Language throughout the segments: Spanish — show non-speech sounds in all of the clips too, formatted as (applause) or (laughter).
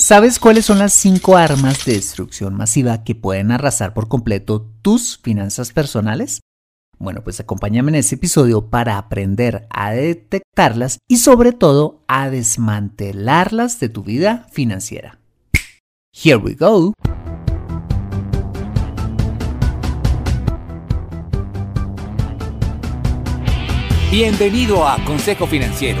¿Sabes cuáles son las cinco armas de destrucción masiva que pueden arrasar por completo tus finanzas personales? Bueno, pues acompáñame en este episodio para aprender a detectarlas y sobre todo a desmantelarlas de tu vida financiera. Here we go. Bienvenido a Consejo Financiero,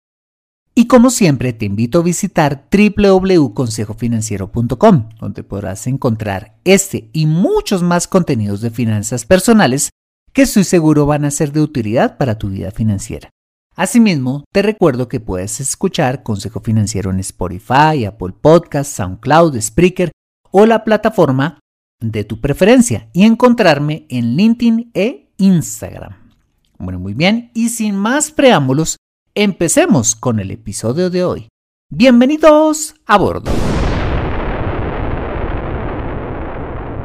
Y como siempre, te invito a visitar www.consejofinanciero.com, donde podrás encontrar este y muchos más contenidos de finanzas personales que estoy seguro van a ser de utilidad para tu vida financiera. Asimismo, te recuerdo que puedes escuchar Consejo Financiero en Spotify, Apple Podcasts, SoundCloud, Spreaker o la plataforma de tu preferencia y encontrarme en LinkedIn e Instagram. Bueno, muy bien, y sin más preámbulos, empecemos con el episodio de hoy. Bienvenidos a bordo.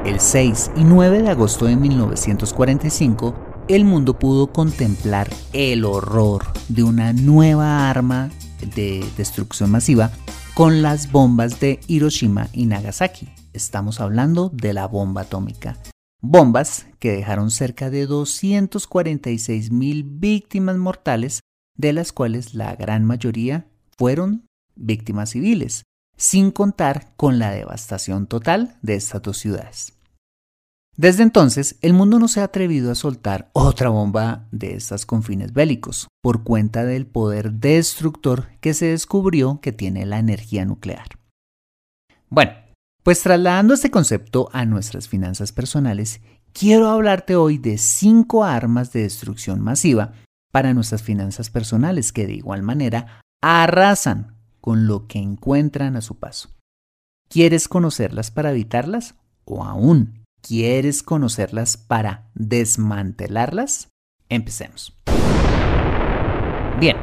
El 6 y 9 de agosto de 1945, el mundo pudo contemplar el horror de una nueva arma de destrucción masiva con las bombas de Hiroshima y Nagasaki. Estamos hablando de la bomba atómica, bombas que dejaron cerca de 246 mil víctimas mortales, de las cuales la gran mayoría fueron víctimas civiles, sin contar con la devastación total de estas dos ciudades. Desde entonces, el mundo no se ha atrevido a soltar otra bomba de estas con fines bélicos, por cuenta del poder destructor que se descubrió que tiene la energía nuclear. Bueno, pues trasladando este concepto a nuestras finanzas personales, quiero hablarte hoy de cinco armas de destrucción masiva para nuestras finanzas personales que de igual manera arrasan con lo que encuentran a su paso. ¿Quieres conocerlas para evitarlas? ¿O aún quieres conocerlas para desmantelarlas? Empecemos. Bien,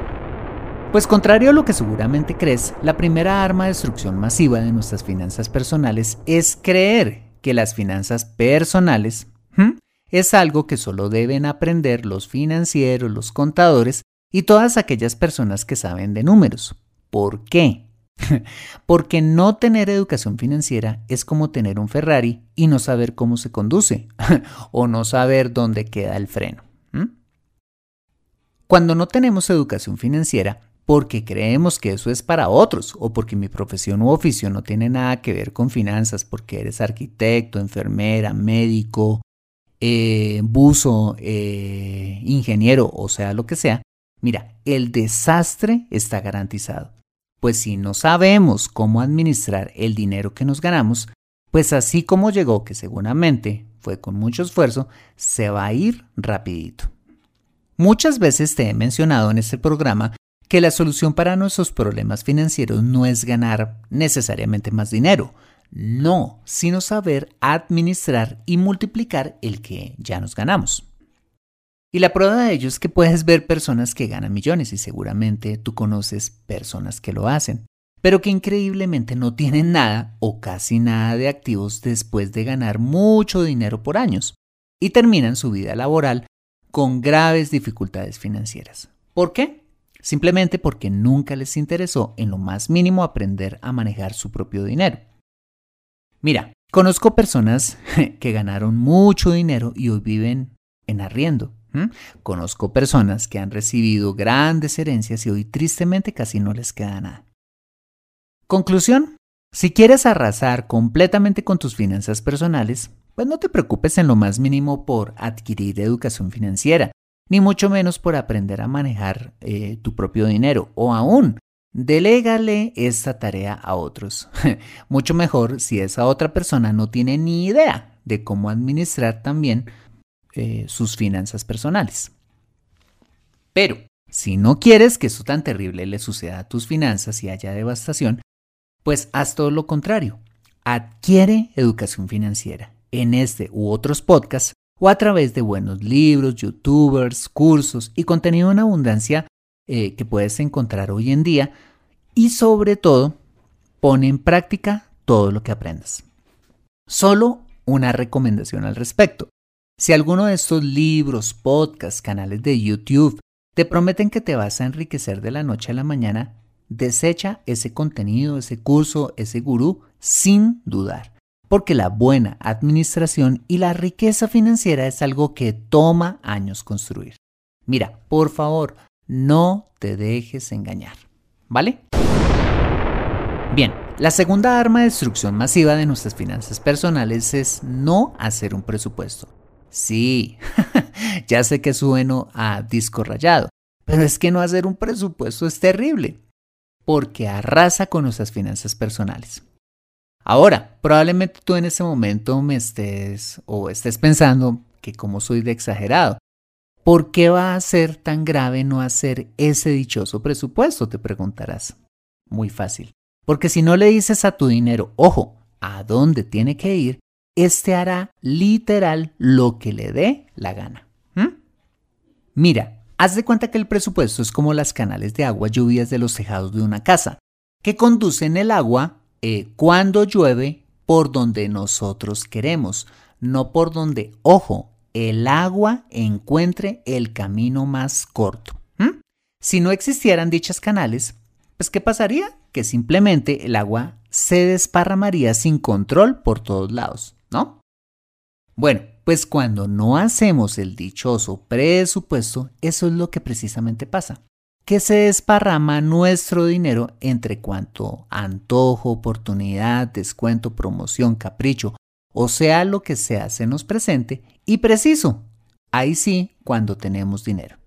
pues contrario a lo que seguramente crees, la primera arma de destrucción masiva de nuestras finanzas personales es creer que las finanzas personales es algo que solo deben aprender los financieros, los contadores y todas aquellas personas que saben de números. ¿Por qué? (laughs) Porque no tener educación financiera es como tener un Ferrari y no saber cómo se conduce (laughs) o no saber dónde queda el freno. Cuando no tenemos educación financiera, porque creemos que eso es para otros o porque mi profesión u oficio no tiene nada que ver con finanzas, porque eres arquitecto, enfermera, médico, eh, buzo, eh, ingeniero, o sea, lo que sea, mira, el desastre está garantizado. Pues si no sabemos cómo administrar el dinero que nos ganamos, pues así como llegó, que seguramente fue con mucho esfuerzo, se va a ir rapidito. Muchas veces te he mencionado en este programa que la solución para nuestros problemas financieros no es ganar necesariamente más dinero, no, sino saber administrar y multiplicar el que ya nos ganamos. Y la prueba de ello es que puedes ver personas que ganan millones y seguramente tú conoces personas que lo hacen. pero que increíblemente no tienen nada o casi nada de activos después de ganar mucho dinero por años y terminan su vida laboral con graves dificultades financieras. ¿Por qué? Simplemente porque nunca les interesó en lo más mínimo aprender a manejar su propio dinero. Mira, conozco personas (laughs) que ganaron mucho dinero y hoy viven en arriendo. Conozco personas que han recibido grandes herencias y hoy tristemente casi no les queda nada. Conclusión, si quieres arrasar completamente con tus finanzas personales, pues no te preocupes en lo más mínimo por adquirir educación financiera, ni mucho menos por aprender a manejar eh, tu propio dinero, o aún, delégale esta tarea a otros. (laughs) mucho mejor si esa otra persona no tiene ni idea de cómo administrar también eh, sus finanzas personales. Pero, si no quieres que eso tan terrible le suceda a tus finanzas y haya devastación, pues haz todo lo contrario. Adquiere educación financiera en este u otros podcasts o a través de buenos libros, youtubers, cursos y contenido en abundancia eh, que puedes encontrar hoy en día y sobre todo pone en práctica todo lo que aprendas. Solo una recomendación al respecto. Si alguno de estos libros, podcasts, canales de YouTube te prometen que te vas a enriquecer de la noche a la mañana, desecha ese contenido, ese curso, ese gurú sin dudar. Porque la buena administración y la riqueza financiera es algo que toma años construir. Mira, por favor, no te dejes engañar. ¿Vale? Bien, la segunda arma de destrucción masiva de nuestras finanzas personales es no hacer un presupuesto. Sí, (laughs) ya sé que sueno a disco rayado, pero es que no hacer un presupuesto es terrible, porque arrasa con nuestras finanzas personales. Ahora, probablemente tú en ese momento me estés o estés pensando que como soy de exagerado, ¿por qué va a ser tan grave no hacer ese dichoso presupuesto? Te preguntarás. Muy fácil. Porque si no le dices a tu dinero, ojo, a dónde tiene que ir, este hará literal lo que le dé la gana. Mira, haz de cuenta que el presupuesto es como las canales de agua lluvias de los tejados de una casa, que conducen el agua eh, cuando llueve por donde nosotros queremos, no por donde, ojo, el agua encuentre el camino más corto. Si no existieran dichas canales, pues ¿qué pasaría? Que simplemente el agua se desparramaría sin control por todos lados. ¿no? Bueno, pues cuando no hacemos el dichoso presupuesto, eso es lo que precisamente pasa, que se desparrama nuestro dinero entre cuanto antojo, oportunidad, descuento, promoción, capricho, o sea, lo que sea se nos presente y preciso, ahí sí, cuando tenemos dinero.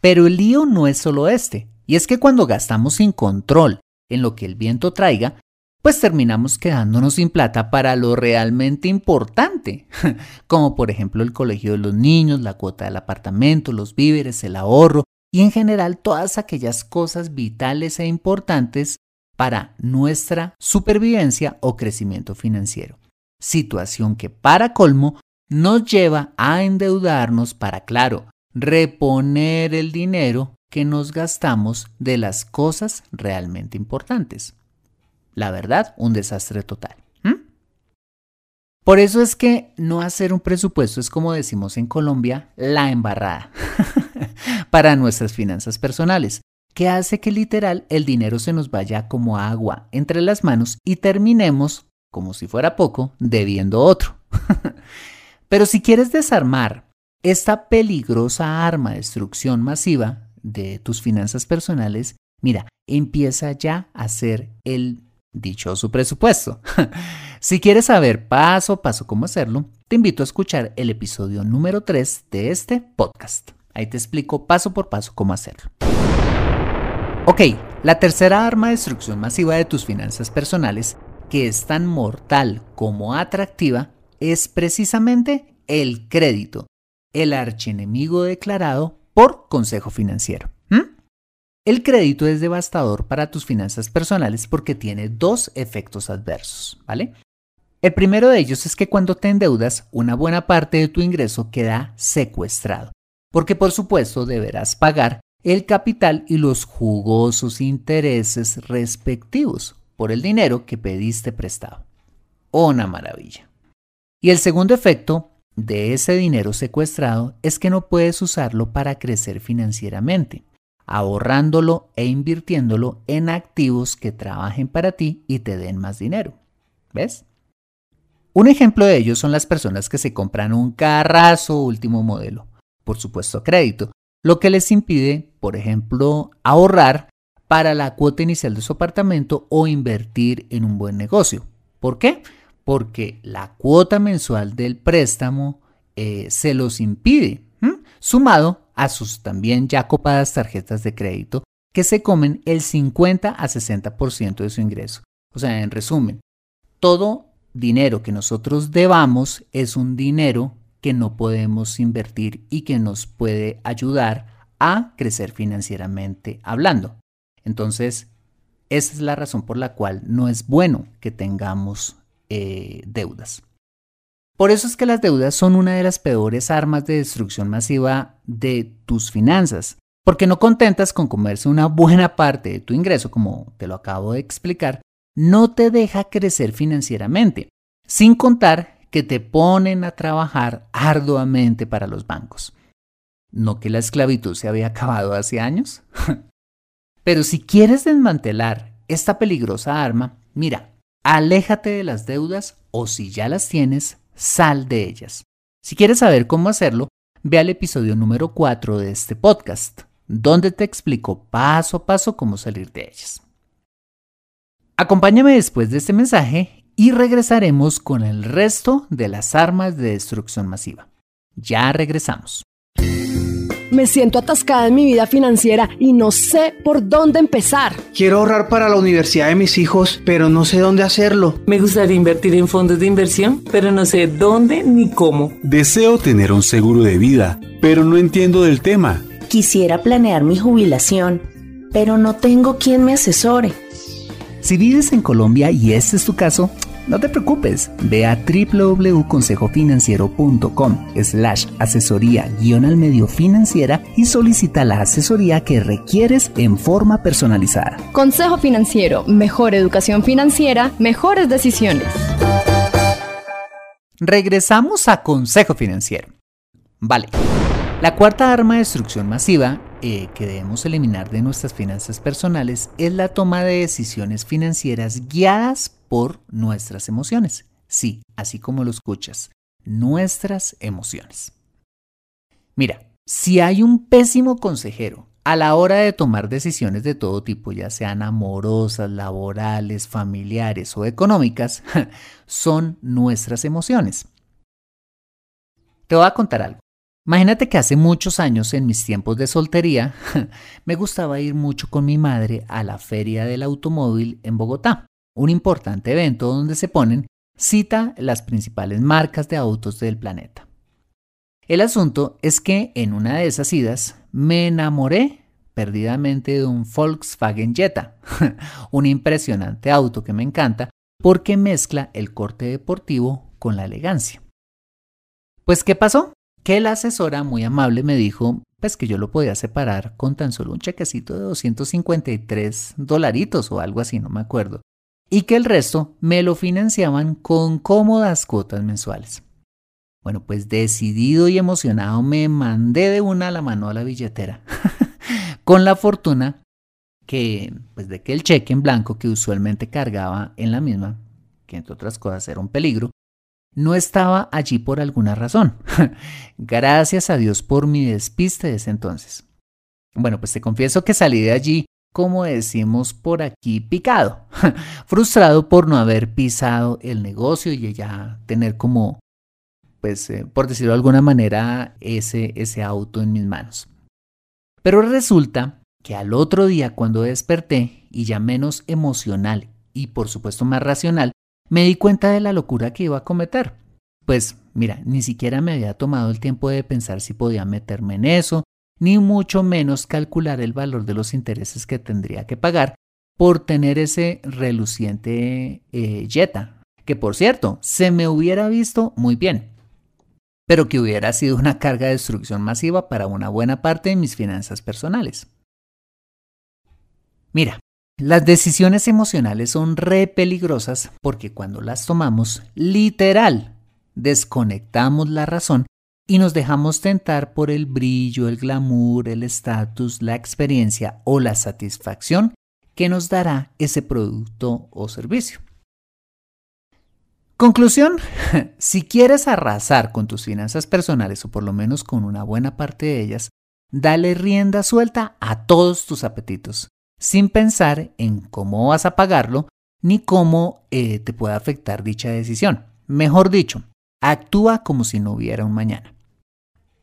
Pero el lío no es solo este, y es que cuando gastamos sin control en lo que el viento traiga, pues terminamos quedándonos sin plata para lo realmente importante, (laughs) como por ejemplo el colegio de los niños, la cuota del apartamento, los víveres, el ahorro y en general todas aquellas cosas vitales e importantes para nuestra supervivencia o crecimiento financiero. Situación que para colmo nos lleva a endeudarnos para, claro, reponer el dinero que nos gastamos de las cosas realmente importantes. La verdad, un desastre total. Por eso es que no hacer un presupuesto es como decimos en Colombia, la embarrada (laughs) para nuestras finanzas personales, que hace que literal el dinero se nos vaya como agua entre las manos y terminemos, como si fuera poco, debiendo otro. (laughs) Pero si quieres desarmar esta peligrosa arma de destrucción masiva de tus finanzas personales, mira, empieza ya a hacer el dichoso presupuesto. (laughs) si quieres saber paso a paso cómo hacerlo, te invito a escuchar el episodio número 3 de este podcast. Ahí te explico paso por paso cómo hacerlo. Ok, la tercera arma de destrucción masiva de tus finanzas personales, que es tan mortal como atractiva, es precisamente el crédito, el archienemigo declarado por Consejo Financiero. El crédito es devastador para tus finanzas personales porque tiene dos efectos adversos, ¿vale? El primero de ellos es que cuando te endeudas, una buena parte de tu ingreso queda secuestrado, porque por supuesto deberás pagar el capital y los jugosos intereses respectivos por el dinero que pediste prestado. Una maravilla. Y el segundo efecto de ese dinero secuestrado es que no puedes usarlo para crecer financieramente, ahorrándolo e invirtiéndolo en activos que trabajen para ti y te den más dinero. ¿Ves? Un ejemplo de ello son las personas que se compran un carrazo último modelo, por supuesto crédito, lo que les impide, por ejemplo, ahorrar para la cuota inicial de su apartamento o invertir en un buen negocio. ¿Por qué? Porque la cuota mensual del préstamo eh, se los impide, sumado a sus también ya copadas tarjetas de crédito que se comen el 50 a 60% de su ingreso. O sea, en resumen, todo dinero que nosotros debamos es un dinero que no podemos invertir y que nos puede ayudar a crecer financieramente hablando. Entonces, esa es la razón por la cual no es bueno que tengamos eh, deudas. Por eso es que las deudas son una de las peores armas de destrucción masiva de tus finanzas, porque no contentas con comerse una buena parte de tu ingreso, como te lo acabo de explicar, no te deja crecer financieramente, sin contar que te ponen a trabajar arduamente para los bancos. ¿No que la esclavitud se había acabado hace años? (laughs) Pero si quieres desmantelar esta peligrosa arma, mira, aléjate de las deudas o si ya las tienes, sal de ellas. Si quieres saber cómo hacerlo, ve al episodio número 4 de este podcast, donde te explico paso a paso cómo salir de ellas. Acompáñame después de este mensaje y regresaremos con el resto de las armas de destrucción masiva. Ya regresamos. Me siento atascada en mi vida financiera y no sé por dónde empezar. Quiero ahorrar para la universidad de mis hijos, pero no sé dónde hacerlo. Me gustaría invertir en fondos de inversión, pero no sé dónde ni cómo. Deseo tener un seguro de vida, pero no entiendo del tema. Quisiera planear mi jubilación, pero no tengo quien me asesore. Si vives en Colombia y este es tu caso, no te preocupes, ve a www.consejofinanciero.com slash asesoría guion al medio financiera y solicita la asesoría que requieres en forma personalizada. Consejo Financiero, mejor educación financiera, mejores decisiones. Regresamos a Consejo Financiero. Vale. La cuarta arma de destrucción masiva eh, que debemos eliminar de nuestras finanzas personales es la toma de decisiones financieras guiadas por nuestras emociones. Sí, así como lo escuchas, nuestras emociones. Mira, si hay un pésimo consejero a la hora de tomar decisiones de todo tipo, ya sean amorosas, laborales, familiares o económicas, (laughs) son nuestras emociones. Te voy a contar algo. Imagínate que hace muchos años, en mis tiempos de soltería, (laughs) me gustaba ir mucho con mi madre a la Feria del Automóvil en Bogotá, un importante evento donde se ponen cita las principales marcas de autos del planeta. El asunto es que en una de esas idas me enamoré perdidamente de un Volkswagen Jetta, (laughs) un impresionante auto que me encanta porque mezcla el corte deportivo con la elegancia. Pues, ¿qué pasó? Que la asesora muy amable me dijo pues que yo lo podía separar con tan solo un chequecito de 253 dolaritos o algo así, no me acuerdo, y que el resto me lo financiaban con cómodas cuotas mensuales. Bueno, pues decidido y emocionado me mandé de una la mano a la billetera, (laughs) con la fortuna que, pues de que el cheque en blanco que usualmente cargaba en la misma, que entre otras cosas era un peligro, no estaba allí por alguna razón. (laughs) Gracias a Dios por mi despiste de ese entonces. Bueno, pues te confieso que salí de allí, como decimos por aquí, picado, (laughs) frustrado por no haber pisado el negocio y ya tener como, pues, eh, por decirlo de alguna manera, ese, ese auto en mis manos. Pero resulta que al otro día, cuando desperté, y ya menos emocional y por supuesto más racional, me di cuenta de la locura que iba a cometer. Pues mira, ni siquiera me había tomado el tiempo de pensar si podía meterme en eso, ni mucho menos calcular el valor de los intereses que tendría que pagar por tener ese reluciente eh, que por cierto, se me hubiera visto muy bien, pero que hubiera sido una carga de destrucción masiva para una buena parte de mis finanzas personales. Mira, las decisiones emocionales son re peligrosas porque cuando las tomamos, literal, desconectamos la razón y nos dejamos tentar por el brillo, el glamour, el estatus, la experiencia o la satisfacción que nos dará ese producto o servicio. Conclusión, (laughs) si quieres arrasar con tus finanzas personales o por lo menos con una buena parte de ellas, dale rienda suelta a todos tus apetitos, sin pensar en cómo vas a pagarlo ni cómo eh, te puede afectar dicha decisión. Mejor dicho, actúa como si no hubiera un mañana.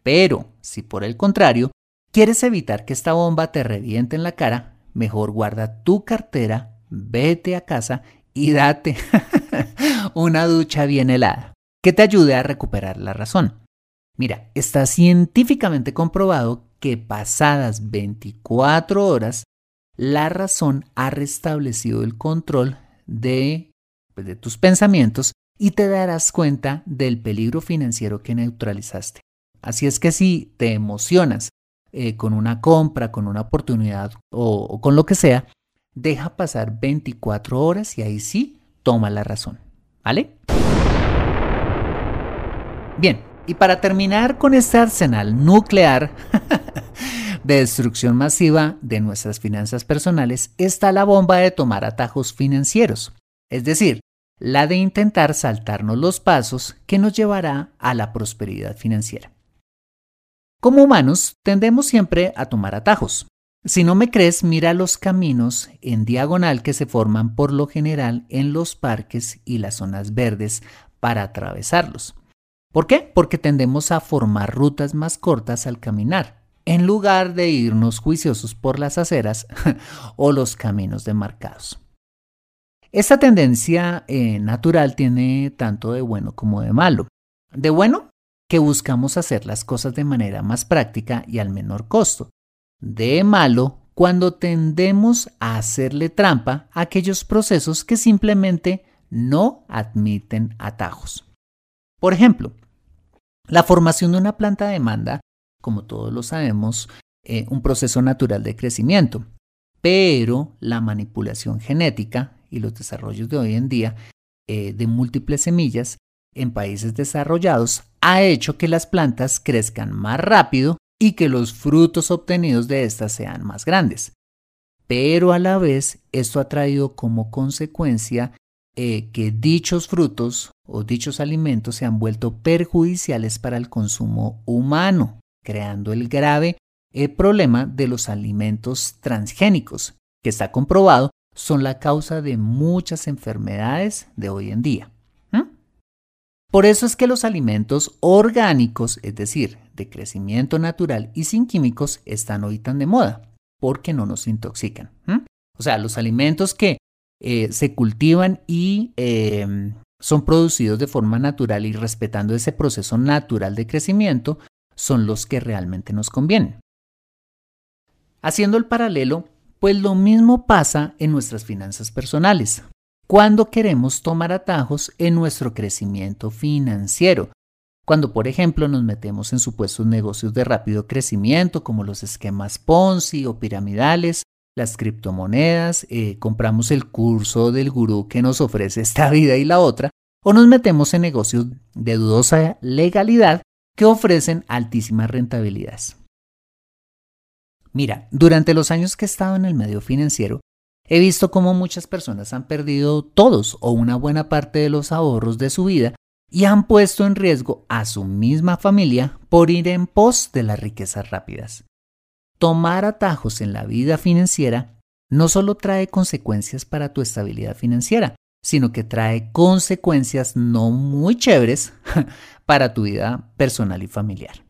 Pero, si por el contrario, quieres evitar que esta bomba te reviente en la cara, mejor guarda tu cartera, vete a casa y date (laughs) una ducha bien helada, que te ayude a recuperar la razón. Mira, está científicamente comprobado que pasadas 24 horas, la razón ha restablecido el control de, pues, de tus pensamientos y te darás cuenta del peligro financiero que neutralizaste. Así es que si te emocionas eh, con una compra, con una oportunidad o con lo que sea, deja pasar 24 horas y ahí sí toma la razón. ¿Vale? Bien, y para terminar con este arsenal nuclear (laughs) de destrucción masiva de nuestras finanzas personales está la bomba de tomar atajos financieros, es decir, la de intentar saltarnos los pasos que nos llevará a la prosperidad financiera. Como humanos tendemos siempre a tomar atajos, si no me crees, mira los caminos en diagonal que se forman por lo general en los parques y las zonas verdes para atravesarlos. ¿Por qué? Porque tendemos a formar rutas más cortas al caminar, en lugar de irnos juiciosos por las aceras (laughs) o los caminos demarcados. Esta tendencia eh, natural tiene tanto de bueno como de malo. De bueno, que buscamos hacer las cosas de manera más práctica y al menor costo de malo cuando tendemos a hacerle trampa a aquellos procesos que simplemente no admiten atajos. Por ejemplo, la formación de una planta demanda, como todos lo sabemos, eh, un proceso natural de crecimiento, pero la manipulación genética y los desarrollos de hoy en día eh, de múltiples semillas en países desarrollados ha hecho que las plantas crezcan más rápido y que los frutos obtenidos de éstas sean más grandes. Pero a la vez esto ha traído como consecuencia eh, que dichos frutos o dichos alimentos se han vuelto perjudiciales para el consumo humano, creando el grave eh, problema de los alimentos transgénicos, que está comprobado son la causa de muchas enfermedades de hoy en día. Por eso es que los alimentos orgánicos, es decir, de crecimiento natural y sin químicos, están hoy tan de moda, porque no nos intoxican. O sea, los alimentos que eh, se cultivan y em, son producidos de forma natural y respetando ese proceso natural de crecimiento, son los que realmente nos convienen. Haciendo el paralelo, pues lo mismo pasa en nuestras finanzas personales cuando queremos tomar atajos en nuestro crecimiento financiero. Cuando, por ejemplo, nos metemos en supuestos negocios de rápido crecimiento como los esquemas Ponzi o piramidales, las criptomonedas, eh, compramos el curso del gurú que nos ofrece esta vida y la otra, o nos metemos en negocios de dudosa legalidad que ofrecen altísimas rentabilidades. Mira, durante los años que he estado en el medio financiero, He visto cómo muchas personas han perdido todos o una buena parte de los ahorros de su vida y han puesto en riesgo a su misma familia por ir en pos de las riquezas rápidas. Tomar atajos en la vida financiera no solo trae consecuencias para tu estabilidad financiera, sino que trae consecuencias no muy chéveres (laughs) para tu vida personal y familiar.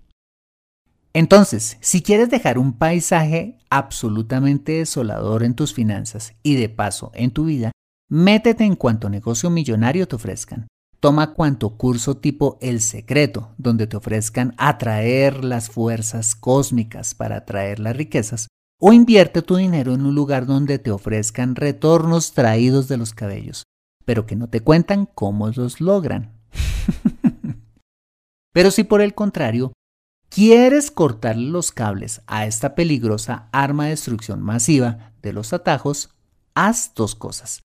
Entonces, si quieres dejar un paisaje absolutamente desolador en tus finanzas y de paso en tu vida, métete en cuanto negocio millonario te ofrezcan. Toma cuanto curso tipo El Secreto, donde te ofrezcan atraer las fuerzas cósmicas para atraer las riquezas, o invierte tu dinero en un lugar donde te ofrezcan retornos traídos de los cabellos, pero que no te cuentan cómo los logran. (laughs) pero si por el contrario quieres cortarle los cables a esta peligrosa arma de destrucción masiva de los atajos, haz dos cosas.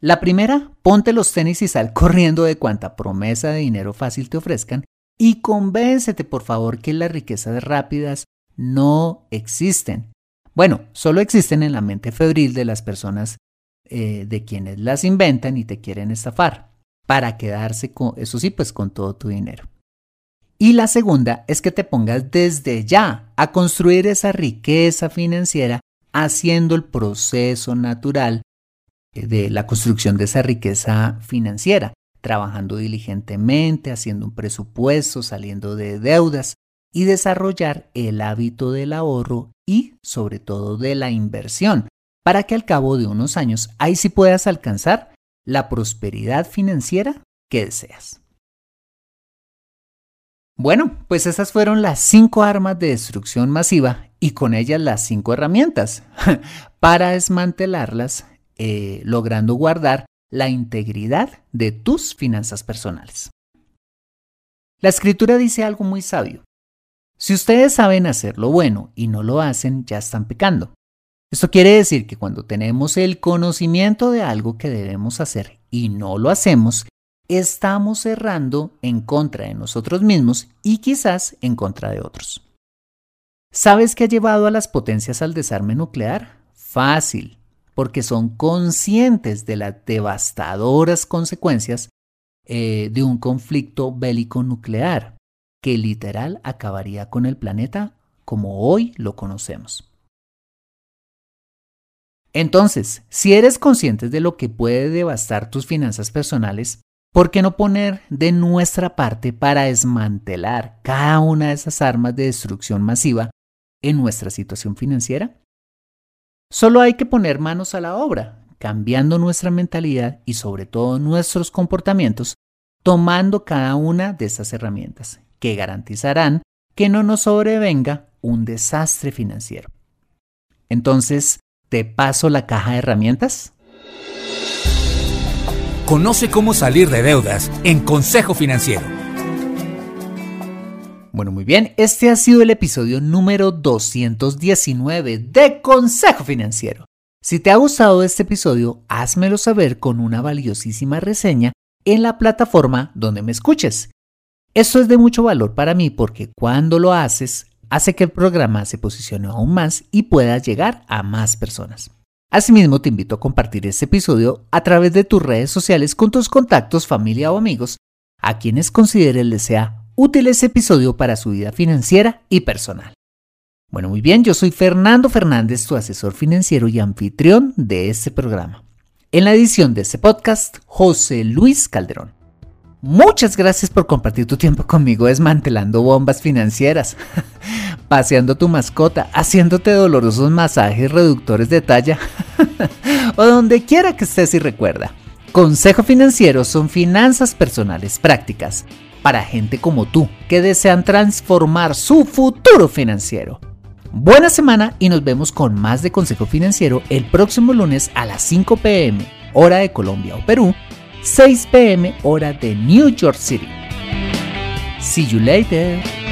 La primera, ponte los tenis y sal corriendo de cuanta promesa de dinero fácil te ofrezcan y convéncete por favor que las riquezas rápidas no existen. Bueno, solo existen en la mente febril de las personas eh, de quienes las inventan y te quieren estafar para quedarse con, eso sí, pues con todo tu dinero. Y la segunda es que te pongas desde ya a construir esa riqueza financiera haciendo el proceso natural de la construcción de esa riqueza financiera, trabajando diligentemente, haciendo un presupuesto, saliendo de deudas y desarrollar el hábito del ahorro y sobre todo de la inversión, para que al cabo de unos años ahí sí puedas alcanzar la prosperidad financiera que deseas. Bueno, pues esas fueron las cinco armas de destrucción masiva y con ellas las cinco herramientas (laughs) para desmantelarlas eh, logrando guardar la integridad de tus finanzas personales. La escritura dice algo muy sabio. Si ustedes saben hacer lo bueno y no lo hacen, ya están pecando. Esto quiere decir que cuando tenemos el conocimiento de algo que debemos hacer y no lo hacemos, estamos errando en contra de nosotros mismos y quizás en contra de otros. ¿Sabes qué ha llevado a las potencias al desarme nuclear? Fácil, porque son conscientes de las devastadoras consecuencias eh, de un conflicto bélico nuclear, que literal acabaría con el planeta como hoy lo conocemos. Entonces, si eres consciente de lo que puede devastar tus finanzas personales, ¿por qué no poner de nuestra parte para desmantelar cada una de esas armas de destrucción masiva en nuestra situación financiera? Solo hay que poner manos a la obra, cambiando nuestra mentalidad y sobre todo nuestros comportamientos, tomando cada una de estas herramientas que garantizarán que no nos sobrevenga un desastre financiero. Entonces, ¿te paso la caja de herramientas? Conoce cómo salir de deudas en Consejo Financiero. Bueno, muy bien, este ha sido el episodio número 219 de Consejo Financiero. Si te ha gustado este episodio, házmelo saber con una valiosísima reseña en la plataforma donde me escuches. Esto es de mucho valor para mí porque cuando lo haces, hace que el programa se posicione aún más y pueda llegar a más personas. Asimismo, te invito a compartir este episodio a través de tus redes sociales con tus contactos, familia o amigos a quienes consideres les sea útil ese episodio para su vida financiera y personal. Bueno, muy bien, yo soy Fernando Fernández, tu asesor financiero y anfitrión de este programa. En la edición de este podcast, José Luis Calderón. Muchas gracias por compartir tu tiempo conmigo desmantelando bombas financieras, (laughs) paseando tu mascota, haciéndote dolorosos masajes reductores de talla (laughs) o donde quiera que estés y recuerda. Consejo Financiero son finanzas personales prácticas para gente como tú que desean transformar su futuro financiero. Buena semana y nos vemos con más de Consejo Financiero el próximo lunes a las 5 pm, hora de Colombia o Perú, 6 pm, hora de New York City. See you later.